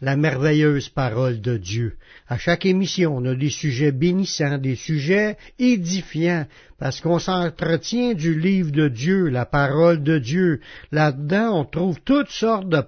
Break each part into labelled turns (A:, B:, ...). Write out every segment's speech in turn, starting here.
A: la merveilleuse parole de Dieu. À chaque émission, on a des sujets bénissants, des sujets édifiants, parce qu'on s'entretient du livre de Dieu, la parole de Dieu. Là-dedans, on trouve toutes sortes de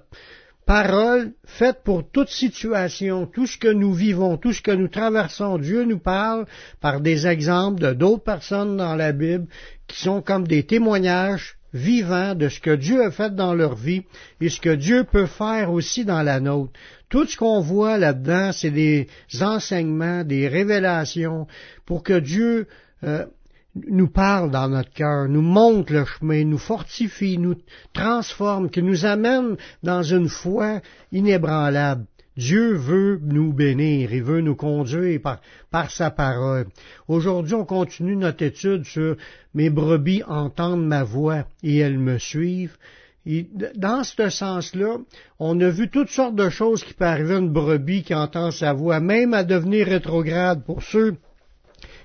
A: paroles faites pour toute situation, tout ce que nous vivons, tout ce que nous traversons. Dieu nous parle par des exemples de d'autres personnes dans la Bible qui sont comme des témoignages vivants de ce que Dieu a fait dans leur vie et ce que Dieu peut faire aussi dans la nôtre. Tout ce qu'on voit là-dedans, c'est des enseignements, des révélations pour que Dieu euh, nous parle dans notre cœur, nous montre le chemin, nous fortifie, nous transforme, qui nous amène dans une foi inébranlable. Dieu veut nous bénir, il veut nous conduire par, sa parole. Aujourd'hui, on continue notre étude sur mes brebis entendent ma voix et elles me suivent. Et dans ce sens-là, on a vu toutes sortes de choses qui peuvent arriver à une brebis qui entend sa voix, même à devenir rétrograde pour ceux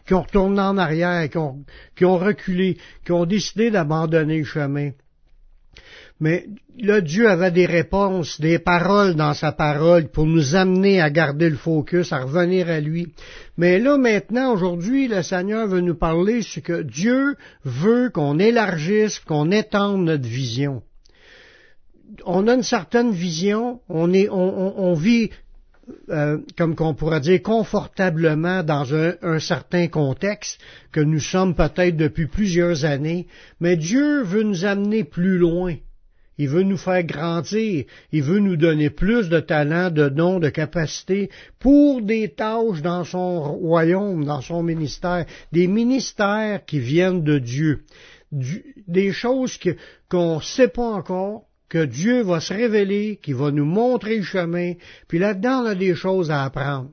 A: qui ont retourné en arrière, qui ont, qui ont reculé, qui ont décidé d'abandonner le chemin. Mais là, Dieu avait des réponses, des paroles dans sa parole pour nous amener à garder le focus, à revenir à lui. Mais là, maintenant, aujourd'hui, le Seigneur veut nous parler sur que Dieu veut qu'on élargisse, qu'on étende notre vision. On a une certaine vision, on, est, on, on vit euh, comme qu'on pourrait dire, confortablement dans un, un, certain contexte que nous sommes peut-être depuis plusieurs années, mais Dieu veut nous amener plus loin. Il veut nous faire grandir. Il veut nous donner plus de talents, de dons, de capacités pour des tâches dans son royaume, dans son ministère, des ministères qui viennent de Dieu, des choses qu'on ne sait pas encore, que Dieu va se révéler, qui va nous montrer le chemin, puis là-dedans, on a des choses à apprendre.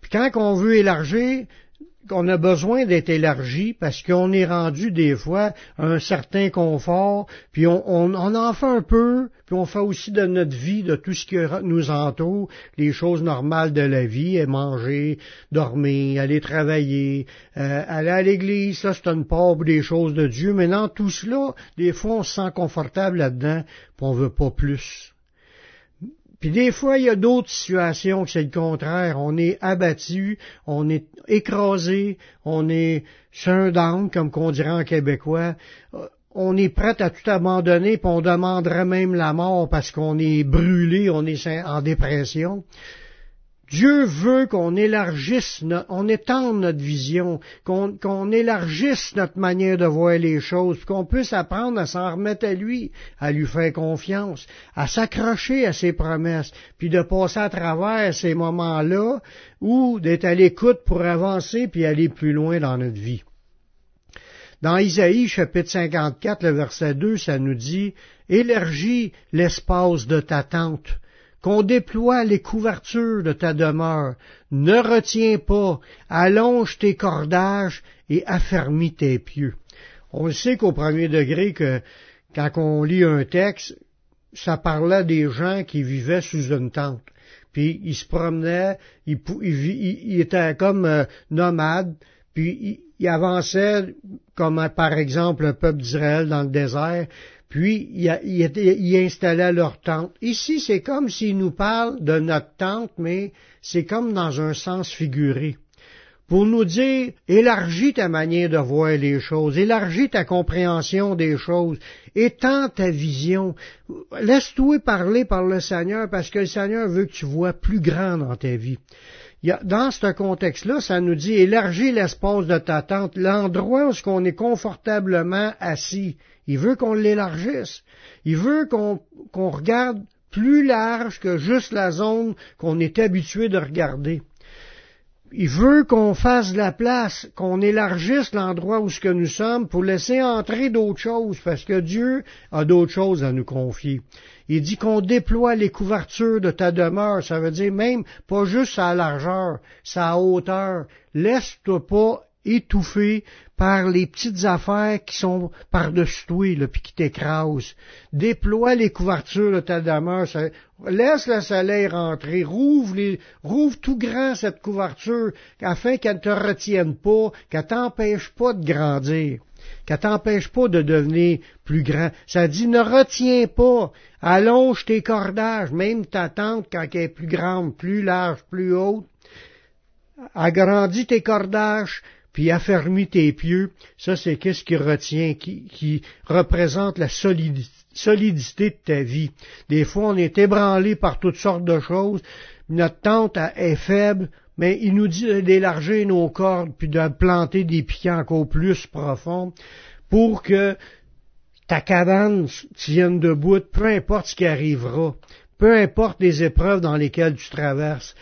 A: Puis quand on veut élargir, qu'on a besoin d'être élargi parce qu'on est rendu des fois à un certain confort, puis on, on, en fait un peu, puis on fait aussi de notre vie, de tout ce qui nous entoure, les choses normales de la vie, et manger, dormir, aller travailler, euh, aller à l'église, ça c'est une part des choses de Dieu. Maintenant, tout cela, des fois on se sent confortable là-dedans, puis on veut pas plus. Puis des fois, il y a d'autres situations que c'est le contraire. On est abattu, on est écrasé, on est un comme qu'on dirait en québécois. Euh, on est prêt à tout abandonner, puis on demanderait même la mort parce qu'on est brûlé, on est en dépression. Dieu veut qu'on élargisse, on étende notre vision, qu'on élargisse notre manière de voir les choses, qu'on puisse apprendre à s'en remettre à lui, à lui faire confiance, à s'accrocher à ses promesses, puis de passer à travers ces moments-là, ou d'être à l'écoute pour avancer puis aller plus loin dans notre vie. Dans Isaïe chapitre 54, le verset 2, ça nous dit, Élargis l'espace de ta tente, qu'on déploie les couvertures de ta demeure. Ne retiens pas, allonge tes cordages et affermis tes pieux. On sait qu'au premier degré que quand on lit un texte, ça parlait des gens qui vivaient sous une tente. Puis ils se promenaient, ils, étaient comme euh, nomades, puis ils avançaient comme par exemple un peuple d'Israël dans le désert, puis ils installaient leur tente. Ici, c'est comme s'il nous parle de notre tente, mais c'est comme dans un sens figuré. Pour nous dire, élargis ta manière de voir les choses, élargis ta compréhension des choses, étends ta vision, laisse-toi parler par le Seigneur parce que le Seigneur veut que tu vois plus grand dans ta vie. Dans ce contexte-là, ça nous dit élargis l'espace de ta tente, l'endroit où on est confortablement assis. Il veut qu'on l'élargisse. Il veut qu'on regarde plus large que juste la zone qu'on est habitué de regarder. Il veut qu'on fasse la place, qu'on élargisse l'endroit où ce que nous sommes pour laisser entrer d'autres choses, parce que Dieu a d'autres choses à nous confier. Il dit qu'on déploie les couvertures de ta demeure, ça veut dire même pas juste sa largeur, sa hauteur. Laisse-toi pas étouffé par les petites affaires qui sont par-dessus toi, là, puis qui t'écrasent. Déploie les couvertures de ta demeure, laisse le soleil rentrer, rouvre, les, rouvre tout grand cette couverture, afin qu'elle ne te retienne pas, qu'elle t'empêche pas de grandir qu'elle t'empêche pas de devenir plus grand. Ça dit, ne retiens pas, allonge tes cordages, même ta tente quand elle est plus grande, plus large, plus haute, agrandis tes cordages, puis affermis tes pieux. Ça, c'est qu'est-ce qui retient, qui, représente la solidité de ta vie. Des fois, on est ébranlé par toutes sortes de choses. Notre tente est faible, mais il nous dit d'élargir nos cordes, puis de planter des piquants encore plus profonds, pour que ta cabane tienne debout, peu importe ce qui arrivera, peu importe les épreuves dans lesquelles tu traverses.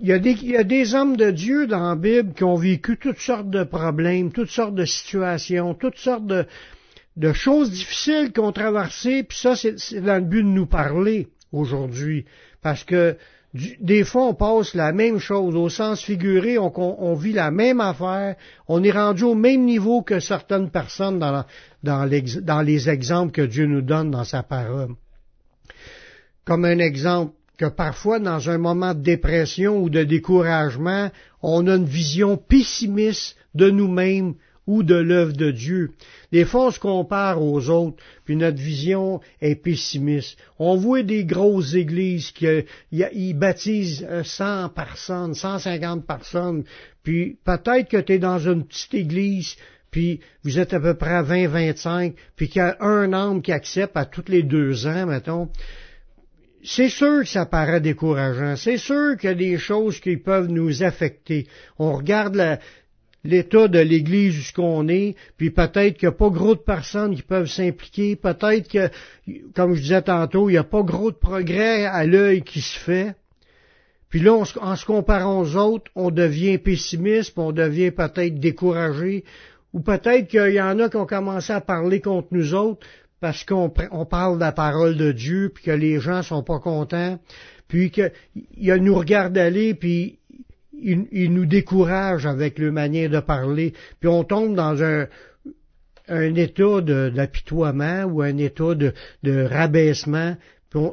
A: Il y, a des, il y a des hommes de Dieu dans la Bible qui ont vécu toutes sortes de problèmes, toutes sortes de situations, toutes sortes de, de choses difficiles qu'ils ont traversées, puis ça, c'est dans le but de nous parler aujourd'hui. Parce que des fois, on passe la même chose. Au sens figuré, on, vit la même affaire. On est rendu au même niveau que certaines personnes dans, dans, les exemples que Dieu nous donne dans sa parole. Comme un exemple, que parfois, dans un moment de dépression ou de découragement, on a une vision pessimiste de nous-mêmes ou de l'œuvre de Dieu. Des fois, on se compare aux autres, puis notre vision est pessimiste. On voit des grosses églises qui ils baptisent 100 personnes, 150 personnes, puis peut-être que tu es dans une petite église, puis vous êtes à peu près à 20-25, puis qu'il y a un âme qui accepte à tous les deux ans, mettons. C'est sûr que ça paraît décourageant. C'est sûr qu'il y a des choses qui peuvent nous affecter. On regarde l'état de l'Église jusqu'on est, puis peut-être qu'il n'y a pas gros de personnes qui peuvent s'impliquer, peut-être que, comme je disais tantôt, il n'y a pas gros de progrès à l'œil qui se fait. Puis là, en se comparant aux autres, on devient pessimiste, on devient peut-être découragé, ou peut-être qu'il y en a qui ont commencé à parler contre nous autres parce qu'on parle de la parole de Dieu, puis que les gens sont pas contents, puis qu'il nous regarde aller, puis il, nous décourage avec le manière de parler, puis on tombe dans un, état d'apitoiement ou un état de, de rabaissement,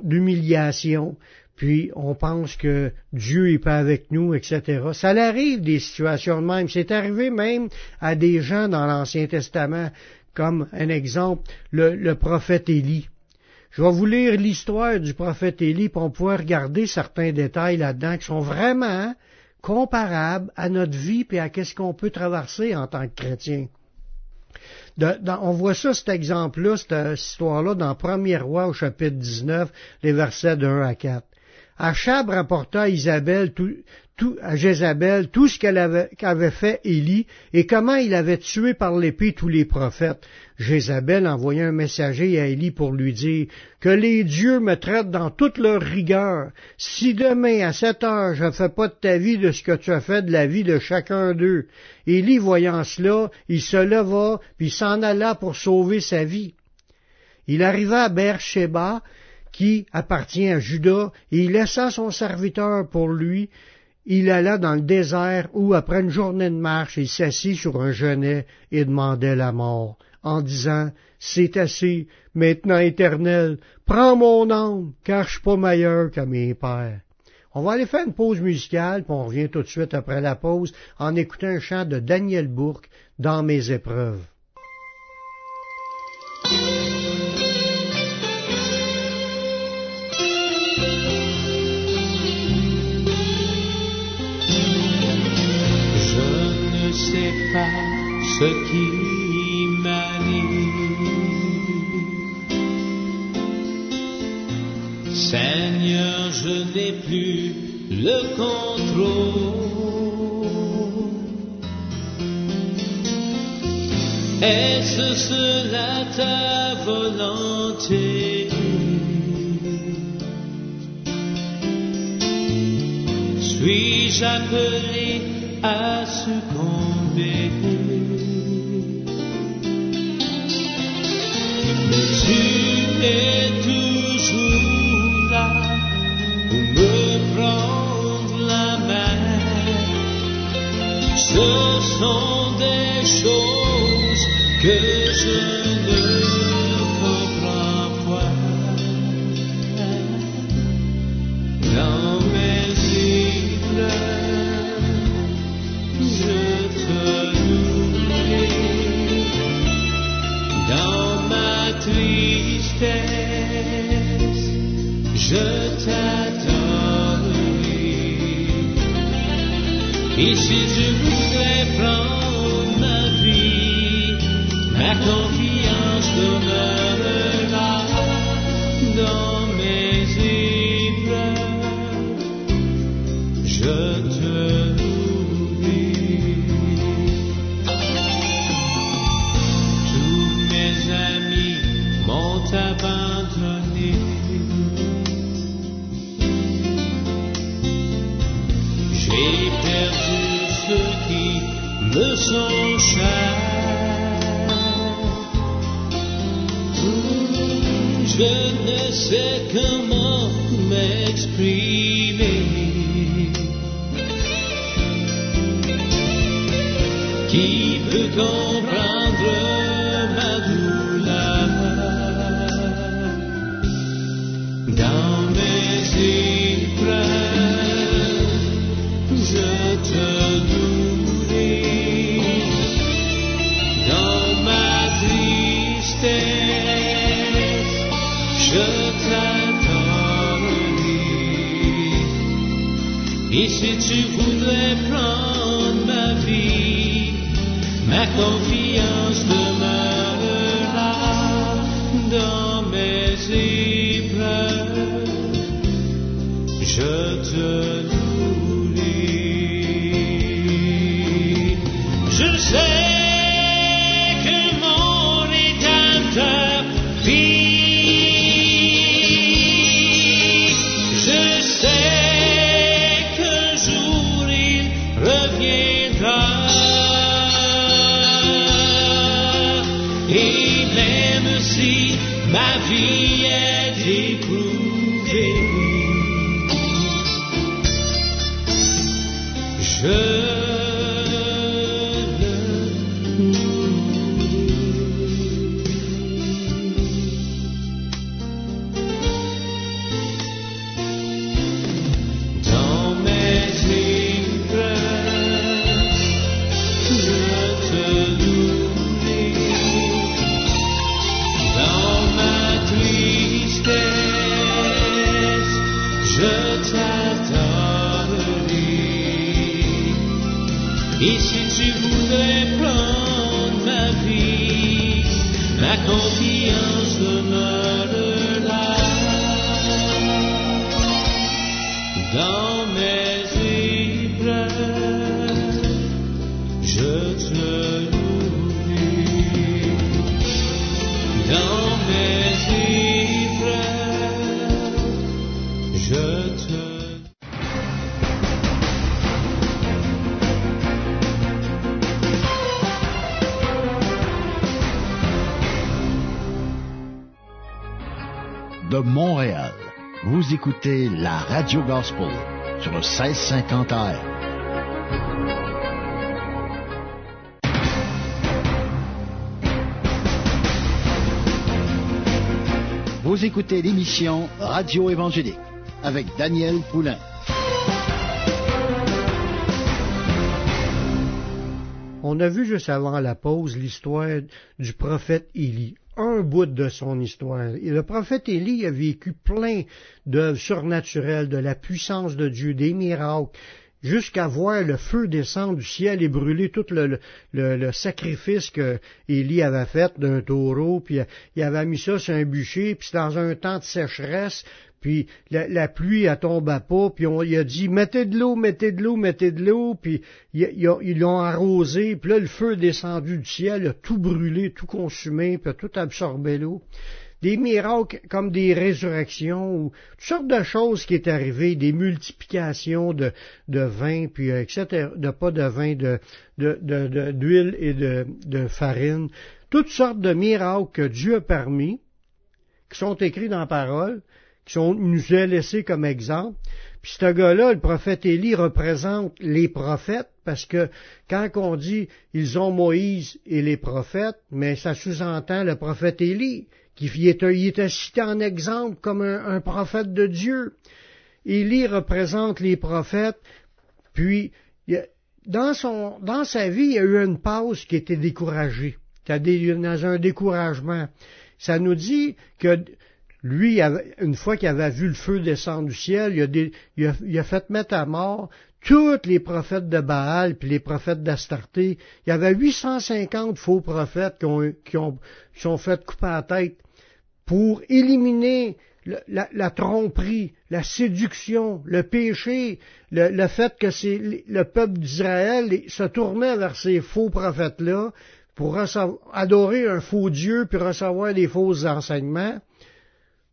A: d'humiliation, puis on pense que Dieu est pas avec nous, etc. Ça arrive des situations de même. C'est arrivé même à des gens dans l'Ancien Testament, comme un exemple, le, prophète Élie. Je vais vous lire l'histoire du prophète Élie pour pouvoir regarder certains détails là-dedans qui sont vraiment comparable à notre vie et à qu'est-ce qu'on peut traverser en tant que chrétien. on voit ça, cet exemple-là, cette histoire-là, dans 1er roi au chapitre 19, les versets de 1 à 4. Achab rapporta à Isabelle tout, à Jézabel tout ce qu'elle avait, fait Élie et comment il avait tué par l'épée tous les prophètes. Jézabel envoya un messager à Élie pour lui dire que les dieux me traitent dans toute leur rigueur. Si demain à cette heure je ne fais pas de ta vie de ce que tu as fait de la vie de chacun d'eux. Élie voyant cela, il se leva puis s'en alla pour sauver sa vie. Il arriva à Beersheba, qui appartient à Judas, et il laissa son serviteur pour lui, il alla dans le désert où, après une journée de marche, il s'assit sur un genêt et demandait la mort, en disant, C'est assez, maintenant éternel, prends mon âme, car je suis pas meilleur que mes pères. On va aller faire une pause musicale, puis on revient tout de suite après la pause en écoutant un chant de Daniel Bourque dans mes épreuves.
B: Ce qui. Seigneur, je n'ai plus le contrôle. Est-ce cela ta volonté? Suis-je appelé à succomber? Dans ne sais Et si tu voudrais prendre ma vie, ma
C: écoutez la Radio Gospel sur le 1650 AM. Vous écoutez l'émission Radio Évangélique avec Daniel Poulain.
A: On a vu juste avant la pause l'histoire du prophète Élie. Bout de son histoire. Le prophète Élie a vécu plein d'œuvres surnaturelles, de la puissance de Dieu, des miracles, jusqu'à voir le feu descendre du ciel et brûler tout le, le, sacrifice que Élie avait fait d'un taureau, puis il avait mis ça sur un bûcher, puis dans un temps de sécheresse, puis la, la pluie elle tombait pas, puis on il a dit mettez de l'eau, mettez de l'eau, mettez de l'eau, puis il- il- ils l'ont arrosé, puis là le feu est descendu du ciel, a tout brûlé, tout consumé, puis a tout absorbé l'eau. Des miracles comme des résurrections ou toutes sortes de choses qui est arrivées, des multiplications de, de vin, puis euh, etc., de pas de vin, de- de- d'huile et de, de farine, toutes sortes de miracles que Dieu a permis, qui sont écrits dans la parole, qui sont, nous a laissés comme exemple. Puis ce gars-là, le prophète Élie, représente les prophètes, parce que quand on dit ils ont Moïse et les prophètes, mais ça sous-entend le prophète Élie, qui était, cité en exemple comme un, prophète de Dieu. Élie représente les prophètes, puis dans, son, dans sa vie, il y a eu une pause qui était découragée, dans un découragement. Ça nous dit que lui, une fois qu'il avait vu le feu descendre du ciel, il a, fait mettre à mort tous les prophètes de Baal puis les prophètes d'Astarté. Il y avait 850 faux prophètes qui ont, qui ont, qui sont fait couper la tête pour éliminer la, tromperie, la séduction, le péché, le, fait que c'est le peuple d'Israël se tournait vers ces faux prophètes-là pour adorer un faux Dieu puis recevoir des faux enseignements.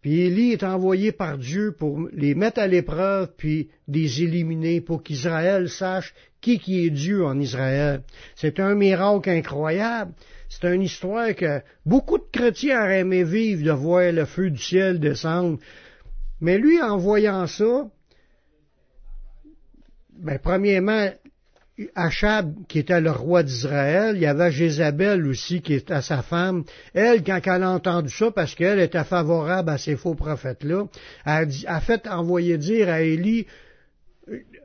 A: Puis Élie est envoyé par Dieu pour les mettre à l'épreuve, puis les éliminer, pour qu'Israël sache qui qui est Dieu en Israël. C'est un miracle incroyable. C'est une histoire que beaucoup de chrétiens auraient aimé vivre de voir le feu du ciel descendre. Mais lui, en voyant ça, ben, premièrement, Achab, qui était le roi d'Israël, il y avait Jézabel aussi, qui était sa femme. Elle, quand elle a entendu ça, parce qu'elle était favorable à ces faux prophètes-là, a, a, fait envoyer dire à Élie,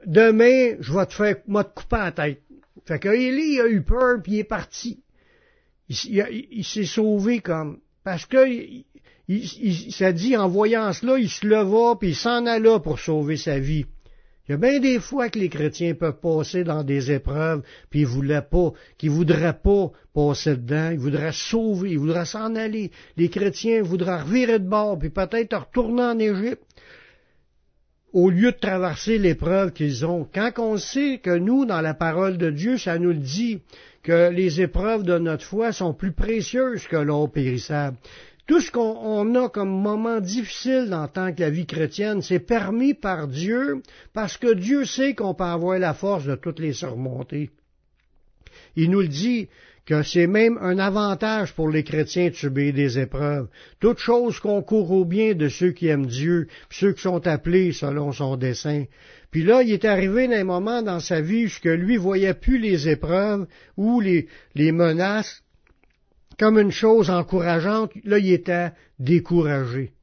A: demain, je vais te faire, moi, te couper la tête. Fait que Élie a eu peur, puis il est parti. Il, s'est sauvé comme, parce que, il, s'est dit, en voyant cela, il se leva, puis il s'en alla pour sauver sa vie. Il y a bien des fois que les chrétiens peuvent passer dans des épreuves, puis ils voulaient pas, qu'ils voudraient pas passer dedans, ils voudraient sauver, ils voudraient s'en aller. Les chrétiens voudraient revirer de bord, puis peut-être retourner en Égypte, au lieu de traverser l'épreuve qu'ils ont. Quand on sait que nous, dans la parole de Dieu, ça nous le dit, que les épreuves de notre foi sont plus précieuses que l'or périssable. Tout ce qu'on a comme moment difficile en tant que la vie chrétienne, c'est permis par Dieu, parce que Dieu sait qu'on peut avoir la force de toutes les surmonter. Il nous le dit que c'est même un avantage pour les chrétiens de subir des épreuves. Toute chose concourt au bien de ceux qui aiment Dieu, ceux qui sont appelés selon son dessein. Puis là, il est arrivé d'un moment dans sa vie où lui voyait plus les épreuves ou les menaces comme une chose encourageante, là, il était découragé.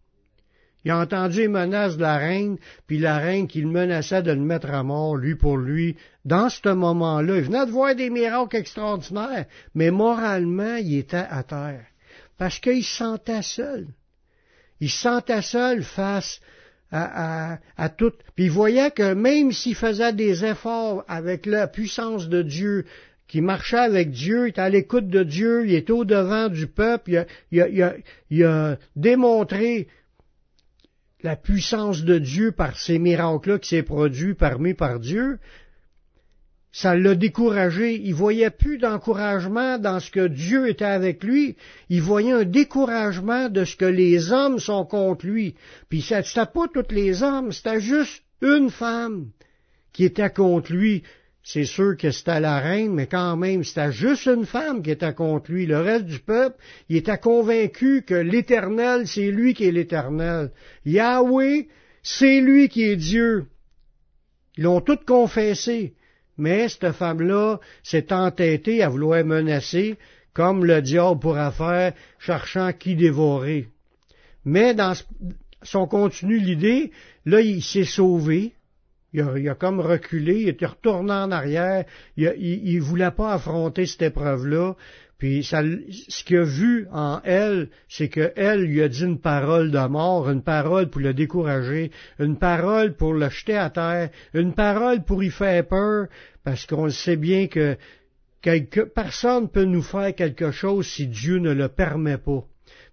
A: Il a entendu les menaces de la reine, puis la reine qui le menaçait de le mettre à mort, lui pour lui. Dans ce moment-là, il venait de voir des miracles extraordinaires, mais moralement, il était à terre. Parce qu'il se sentait seul. Il se sentait seul face à, à, à, tout. Puis il voyait que même s'il faisait des efforts avec la puissance de Dieu, qui marchait avec Dieu, il était à l'écoute de Dieu, il était au-devant du peuple, il a, démontré la puissance de Dieu par ces miracles-là qui s'est produit parmi par Dieu, ça l'a découragé. Il voyait plus d'encouragement dans ce que Dieu était avec lui. Il voyait un découragement de ce que les hommes sont contre lui. Puis c'était pas tous les hommes, c'était juste une femme qui était contre lui. C'est sûr que c'était la reine, mais quand même, c'était juste une femme qui était contre lui. Le reste du peuple, il était convaincu que l'Éternel, c'est lui qui est l'Éternel. Yahweh, c'est lui qui est Dieu. Ils l'ont tout confessé. Mais cette femme-là s'est entêtée à vouloir menacer, comme le diable pourra faire, cherchant qui dévorer. Mais dans son continu l'idée, là, il s'est sauvé, il a, comme reculé, il était retourné en arrière, il, ne voulait pas affronter cette épreuve-là. Puis ce qu'il a vu en elle, c'est qu'elle lui a dit une parole de mort, une parole pour le décourager, une parole pour le jeter à terre, une parole pour y faire peur, parce qu'on sait bien que quelque, personne peut nous faire quelque chose si Dieu ne le permet pas.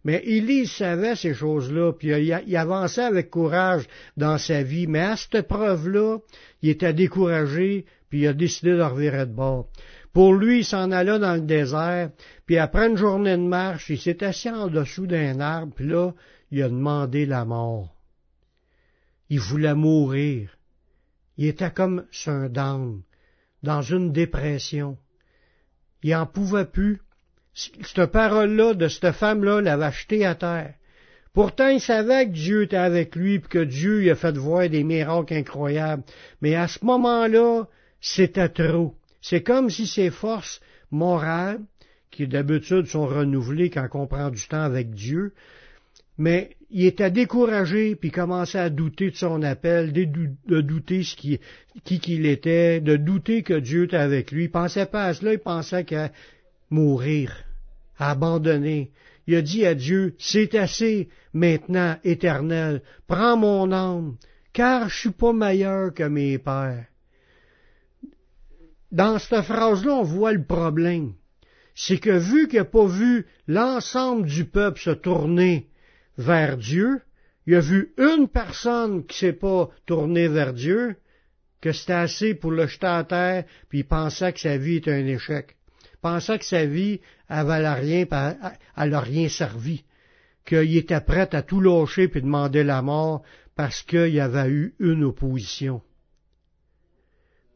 A: Mais Élie savait ces choses-là, puis il, avançait avec courage dans sa vie, mais à cette preuve-là, il était découragé, puis il a décidé de revirer de bord. Pour lui, il s'en alla dans le désert, puis après une journée de marche, il s'est assis en dessous d'un arbre, puis là, il a demandé la mort. Il voulait mourir. Il était comme dame, dans une dépression. Il en pouvait plus cette parole-là de cette femme-là l'avait acheté à terre Pourtant, il savait que Dieu était avec lui, puis que Dieu lui a fait voir des miracles incroyables. Mais à ce moment-là, c'était trop. C'est comme si ses forces morales, qui d'habitude sont renouvelées quand on prend du temps avec Dieu, mais il était découragé, puis commençait à douter de son appel, de douter ce qui, qui qu'il était, de douter que Dieu était avec lui. Il pensait pas à cela, il pensait qu'à mourir, à abandonner. Il a dit à Dieu, c'est assez maintenant, éternel, prends mon âme, car je suis pas meilleur que mes pères. Dans cette phrase-là, on voit le problème. C'est que vu qu'il n'a pas vu l'ensemble du peuple se tourner vers Dieu, il a vu une personne qui s'est pas tournée vers Dieu, que c'était assez pour le jeter à terre, puis il pensait que sa vie était un échec. Il pensait que sa vie avait rien, elle rien servi, qu'il était prêt à tout lâcher puis demander la mort parce qu'il y avait eu une opposition.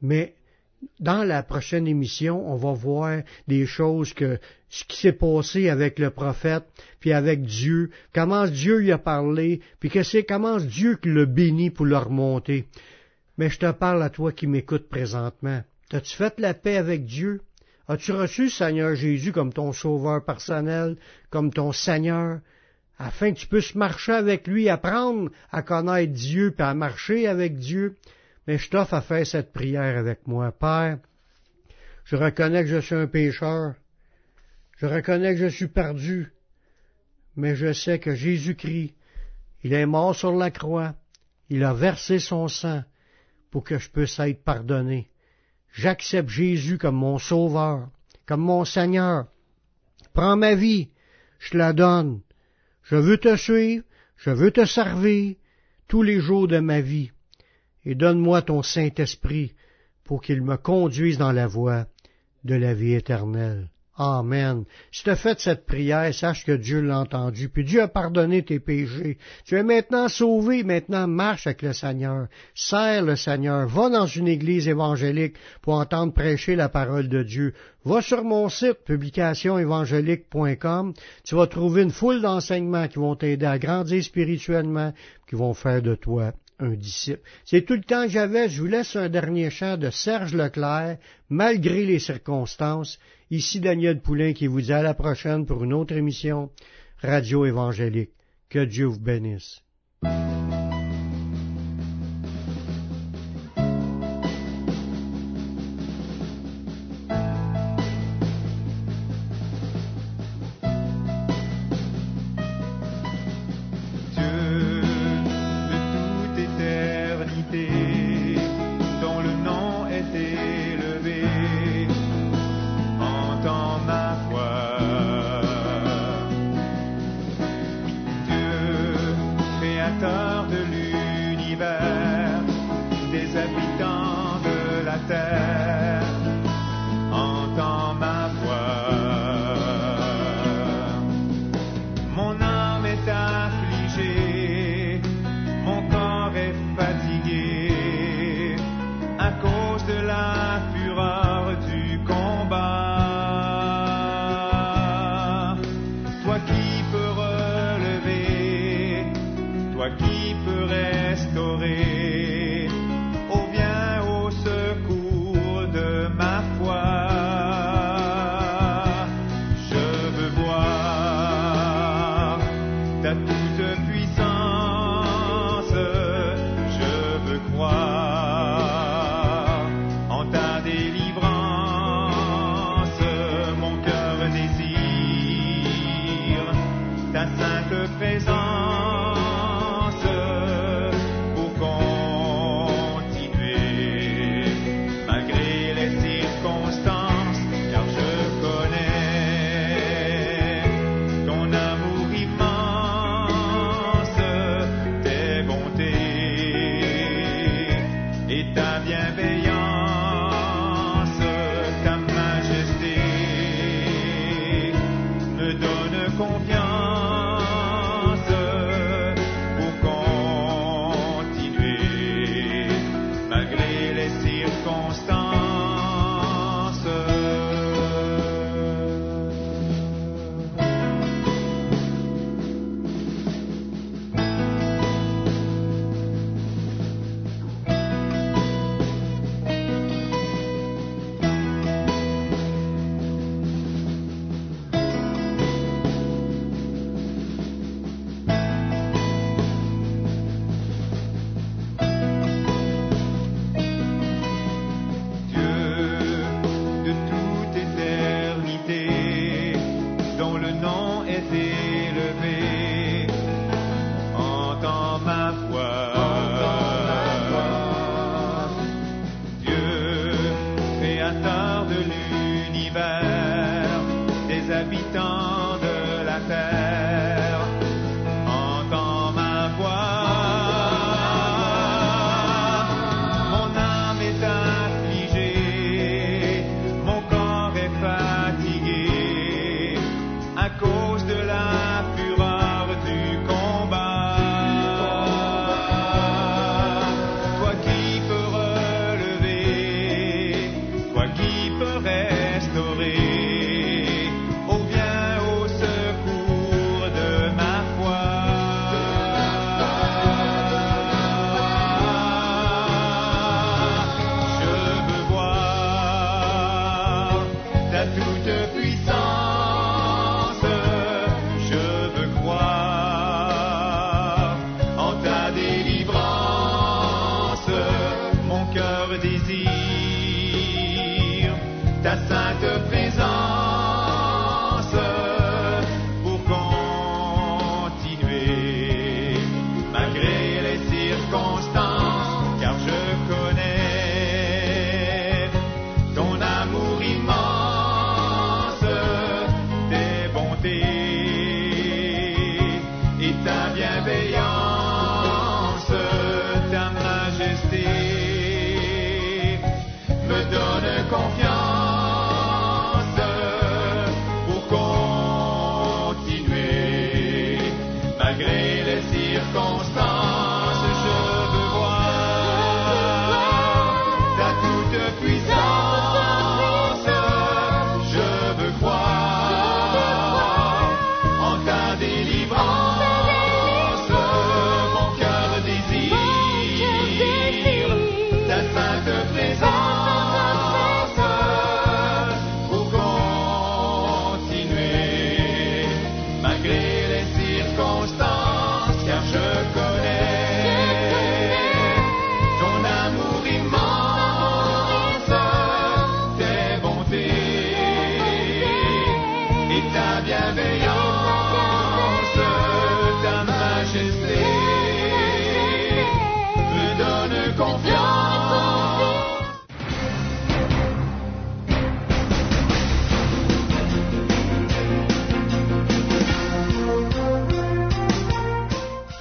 A: Mais dans la prochaine émission, on va voir des choses que ce qui s'est passé avec le prophète, puis avec Dieu, comment Dieu lui a parlé, puis que c'est comment Dieu qui l'a béni pour le remonter. Mais je te parle à toi qui m'écoutes présentement. As-tu fait la paix avec Dieu? As-tu reçu Seigneur Jésus comme ton sauveur personnel, comme ton Seigneur, afin que tu puisses marcher avec lui, apprendre à connaître Dieu, puis à marcher avec Dieu? mais je t'offre à faire cette prière avec moi. Père, je reconnais que je suis un pécheur, je reconnais que je suis perdu, mais je sais que Jésus-Christ, il est mort sur la croix, il a versé son sang pour que je puisse être pardonné. J'accepte Jésus comme mon sauveur, comme mon Seigneur. Prends ma vie, je la donne. Je veux te suivre, je veux te servir tous les jours de ma vie et donne-moi ton Saint-Esprit pour qu'il me conduise dans la voie de la vie éternelle. Amen. Si tu as fait cette prière, sache que Dieu l'a entendu, puis Dieu a pardonné tes péchés. Tu es maintenant sauvé, maintenant marche avec le Seigneur. Sers le Seigneur. Va dans une église évangélique pour entendre prêcher la parole de Dieu. Va sur mon site, publicationévangélique.com. Tu vas trouver une foule d'enseignements qui vont t'aider à grandir spirituellement, qui vont faire de toi un disciple. C'est tout le temps que j'avais. Je vous laisse un dernier chant de Serge Leclerc, malgré les circonstances. Ici Daniel Poulain qui vous dit à la prochaine pour une autre émission Radio Évangélique. Que Dieu vous bénisse.